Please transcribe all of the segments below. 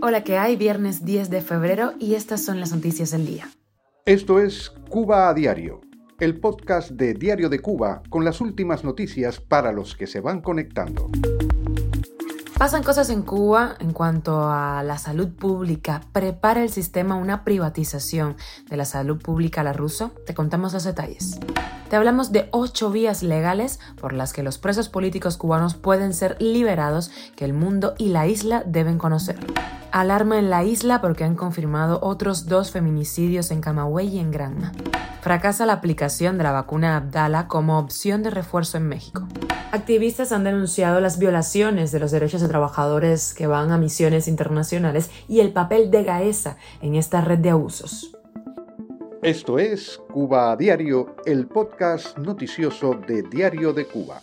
Hola, ¿qué hay? Viernes 10 de febrero y estas son las noticias del día. Esto es Cuba a Diario, el podcast de Diario de Cuba con las últimas noticias para los que se van conectando. Pasan cosas en Cuba en cuanto a la salud pública. Prepara el sistema una privatización de la salud pública a la ruso. Te contamos los detalles. Te hablamos de ocho vías legales por las que los presos políticos cubanos pueden ser liberados que el mundo y la isla deben conocer. Alarma en la isla porque han confirmado otros dos feminicidios en Camagüey y en Granma. Fracasa la aplicación de la vacuna Abdala como opción de refuerzo en México. Activistas han denunciado las violaciones de los derechos de trabajadores que van a misiones internacionales y el papel de Gaesa en esta red de abusos. Esto es Cuba a Diario, el podcast noticioso de Diario de Cuba.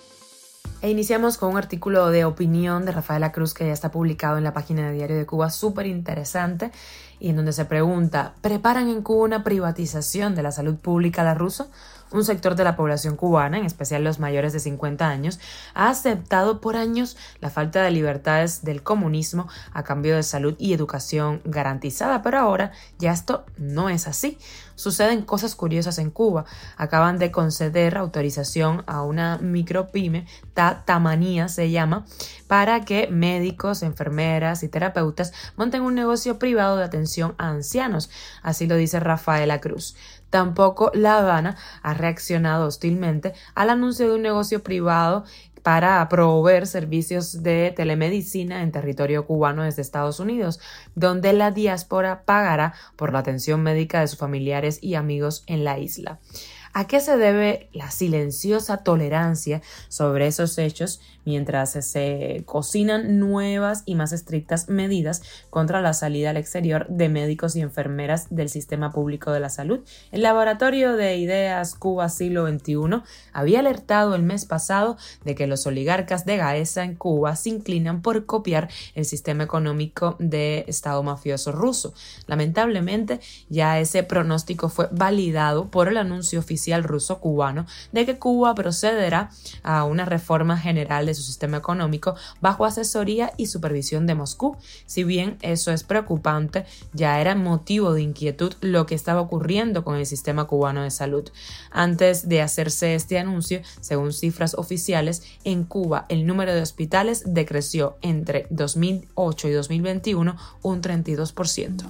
E iniciamos con un artículo de opinión de Rafaela Cruz que ya está publicado en la página de Diario de Cuba, súper interesante, y en donde se pregunta, ¿preparan en Cuba una privatización de la salud pública la ruso? Un sector de la población cubana, en especial los mayores de 50 años, ha aceptado por años la falta de libertades del comunismo a cambio de salud y educación garantizada, pero ahora ya esto no es así. Suceden cosas curiosas en Cuba. Acaban de conceder autorización a una micropyme, Tamanía se llama, para que médicos, enfermeras y terapeutas monten un negocio privado de atención a ancianos. Así lo dice Rafaela Cruz. Tampoco La Habana ha reaccionado hostilmente al anuncio de un negocio privado para proveer servicios de telemedicina en territorio cubano desde Estados Unidos, donde la diáspora pagará por la atención médica de sus familiares y amigos en la isla. ¿A qué se debe la silenciosa tolerancia sobre esos hechos mientras se cocinan nuevas y más estrictas medidas contra la salida al exterior de médicos y enfermeras del sistema público de la salud? El Laboratorio de Ideas Cuba Siglo XXI había alertado el mes pasado de que los oligarcas de Gaesa en Cuba se inclinan por copiar el sistema económico de Estado mafioso ruso. Lamentablemente, ya ese pronóstico fue validado por el anuncio oficial ruso-cubano de que Cuba procederá a una reforma general de su sistema económico bajo asesoría y supervisión de Moscú. Si bien eso es preocupante, ya era motivo de inquietud lo que estaba ocurriendo con el sistema cubano de salud. Antes de hacerse este anuncio, según cifras oficiales, en Cuba el número de hospitales decreció entre 2008 y 2021 un 32%.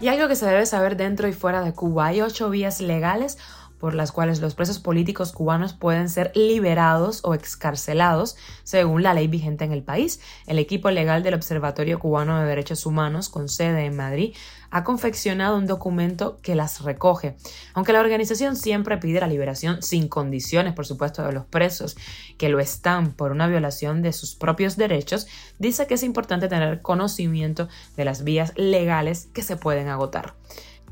Y algo que se debe saber dentro y fuera de Cuba, hay ocho vías legales por las cuales los presos políticos cubanos pueden ser liberados o excarcelados según la ley vigente en el país. El equipo legal del Observatorio Cubano de Derechos Humanos, con sede en Madrid, ha confeccionado un documento que las recoge. Aunque la organización siempre pide la liberación sin condiciones, por supuesto, de los presos que lo están por una violación de sus propios derechos, dice que es importante tener conocimiento de las vías legales que se pueden agotar.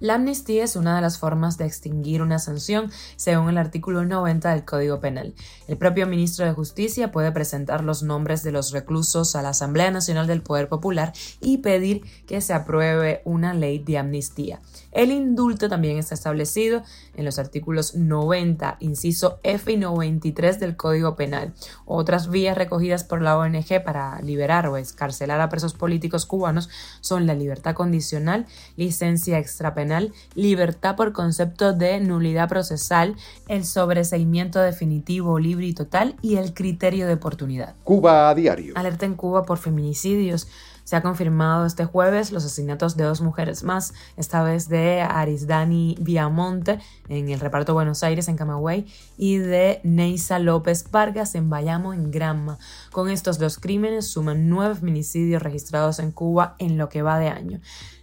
La amnistía es una de las formas de extinguir una sanción, según el artículo 90 del Código Penal. El propio ministro de Justicia puede presentar los nombres de los reclusos a la Asamblea Nacional del Poder Popular y pedir que se apruebe una ley de amnistía. El indulto también está establecido en los artículos 90, inciso F y 93 del Código Penal. Otras vías recogidas por la ONG para liberar o escarcelar a presos políticos cubanos son la libertad condicional, licencia extrapenal, libertad por concepto de nulidad procesal, el sobreseimiento definitivo, libre y total y el criterio de oportunidad. Cuba a diario. Alerta en Cuba por feminicidios. Se ha confirmado este jueves los asesinatos de dos mujeres más, esta vez de Arisdani Viamonte en el reparto Buenos Aires en Camagüey y de Neisa López Vargas en Bayamo en Granma. Con estos dos crímenes suman nueve feminicidios registrados en Cuba en lo que va de año.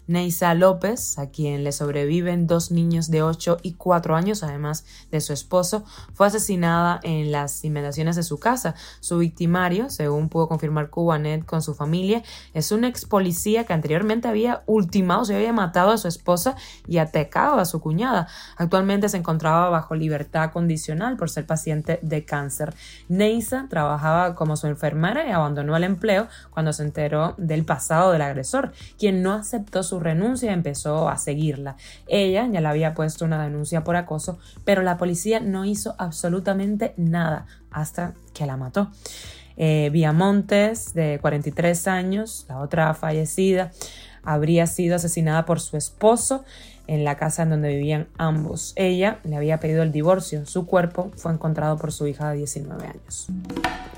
Neisa López, a quien le sobreviven dos niños de 8 y 4 años, además de su esposo, fue asesinada en las inmediaciones de su casa. Su victimario, según pudo confirmar Cubanet con su familia, es un ex policía que anteriormente había ultimado, se había matado a su esposa y atacado a su cuñada. Actualmente se encontraba bajo libertad condicional por ser paciente de cáncer. Neisa trabajaba como su enfermera y abandonó el empleo cuando se enteró del pasado del agresor, quien no aceptó su renuncia y empezó a seguirla. Ella ya le había puesto una denuncia por acoso, pero la policía no hizo absolutamente nada hasta que la mató. Eh, Viamontes, de 43 años, la otra fallecida, habría sido asesinada por su esposo en la casa en donde vivían ambos. Ella le había pedido el divorcio. Su cuerpo fue encontrado por su hija de 19 años.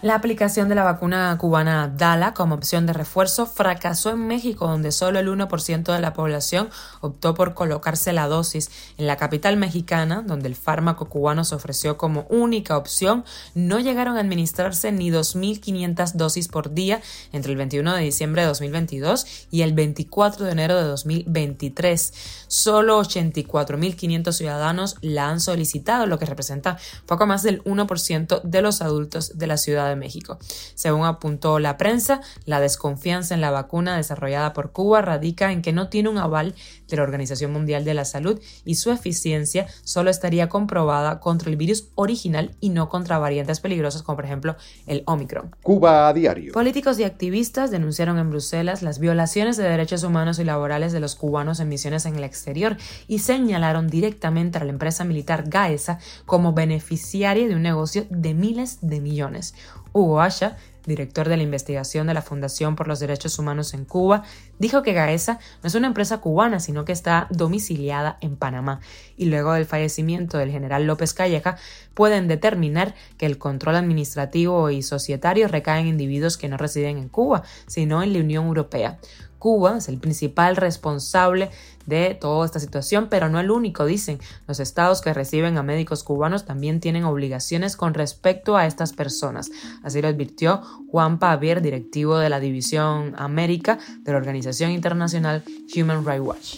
La aplicación de la vacuna cubana Dala como opción de refuerzo fracasó en México, donde solo el 1% de la población optó por colocarse la dosis. En la capital mexicana, donde el fármaco cubano se ofreció como única opción, no llegaron a administrarse ni 2.500 dosis por día entre el 21 de diciembre de 2022 y el 24 de enero de 2023. Solo 84.500 ciudadanos la han solicitado, lo que representa poco más del 1% de los adultos de la ciudad de México. Según apuntó la prensa, la desconfianza en la vacuna desarrollada por Cuba radica en que no tiene un aval de la Organización Mundial de la Salud y su eficiencia solo estaría comprobada contra el virus original y no contra variantes peligrosas como por ejemplo el Omicron. Cuba a diario. Políticos y activistas denunciaron en Bruselas las violaciones de derechos humanos y laborales de los cubanos en misiones en el exterior y señalaron directamente a la empresa militar Gaesa como beneficiaria de un negocio de miles de millones. Hugo Asha, director de la investigación de la Fundación por los Derechos Humanos en Cuba, dijo que Gaesa no es una empresa cubana, sino que está domiciliada en Panamá. Y luego del fallecimiento del general López Calleja, pueden determinar que el control administrativo y societario recae en individuos que no residen en Cuba, sino en la Unión Europea. Cuba es el principal responsable de toda esta situación, pero no el único, dicen. Los estados que reciben a médicos cubanos también tienen obligaciones con respecto a estas personas. Así lo advirtió Juan Pavier, directivo de la División América de la Organización Internacional Human Rights Watch.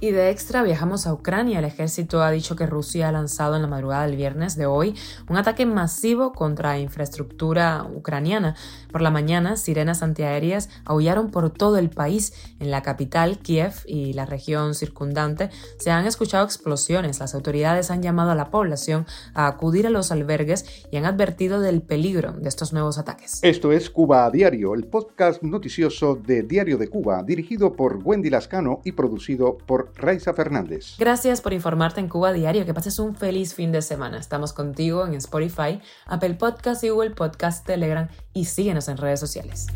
Y de extra viajamos a Ucrania. El ejército ha dicho que Rusia ha lanzado en la madrugada del viernes de hoy un ataque masivo contra infraestructura ucraniana. Por la mañana, sirenas antiaéreas aullaron por todo el país. En la capital, Kiev y la región circundante se han escuchado explosiones. Las autoridades han llamado a la población a acudir a los albergues y han advertido del peligro de estos nuevos ataques. Esto es Cuba a Diario, el podcast noticioso de Diario de Cuba, dirigido por Wendy Lascano y producido por Raiza Fernández. Gracias por informarte en Cuba a Diario. Que pases un feliz fin de semana. Estamos contigo en Spotify, Apple Podcast y Google Podcast, Telegram y síguenos en redes sociales.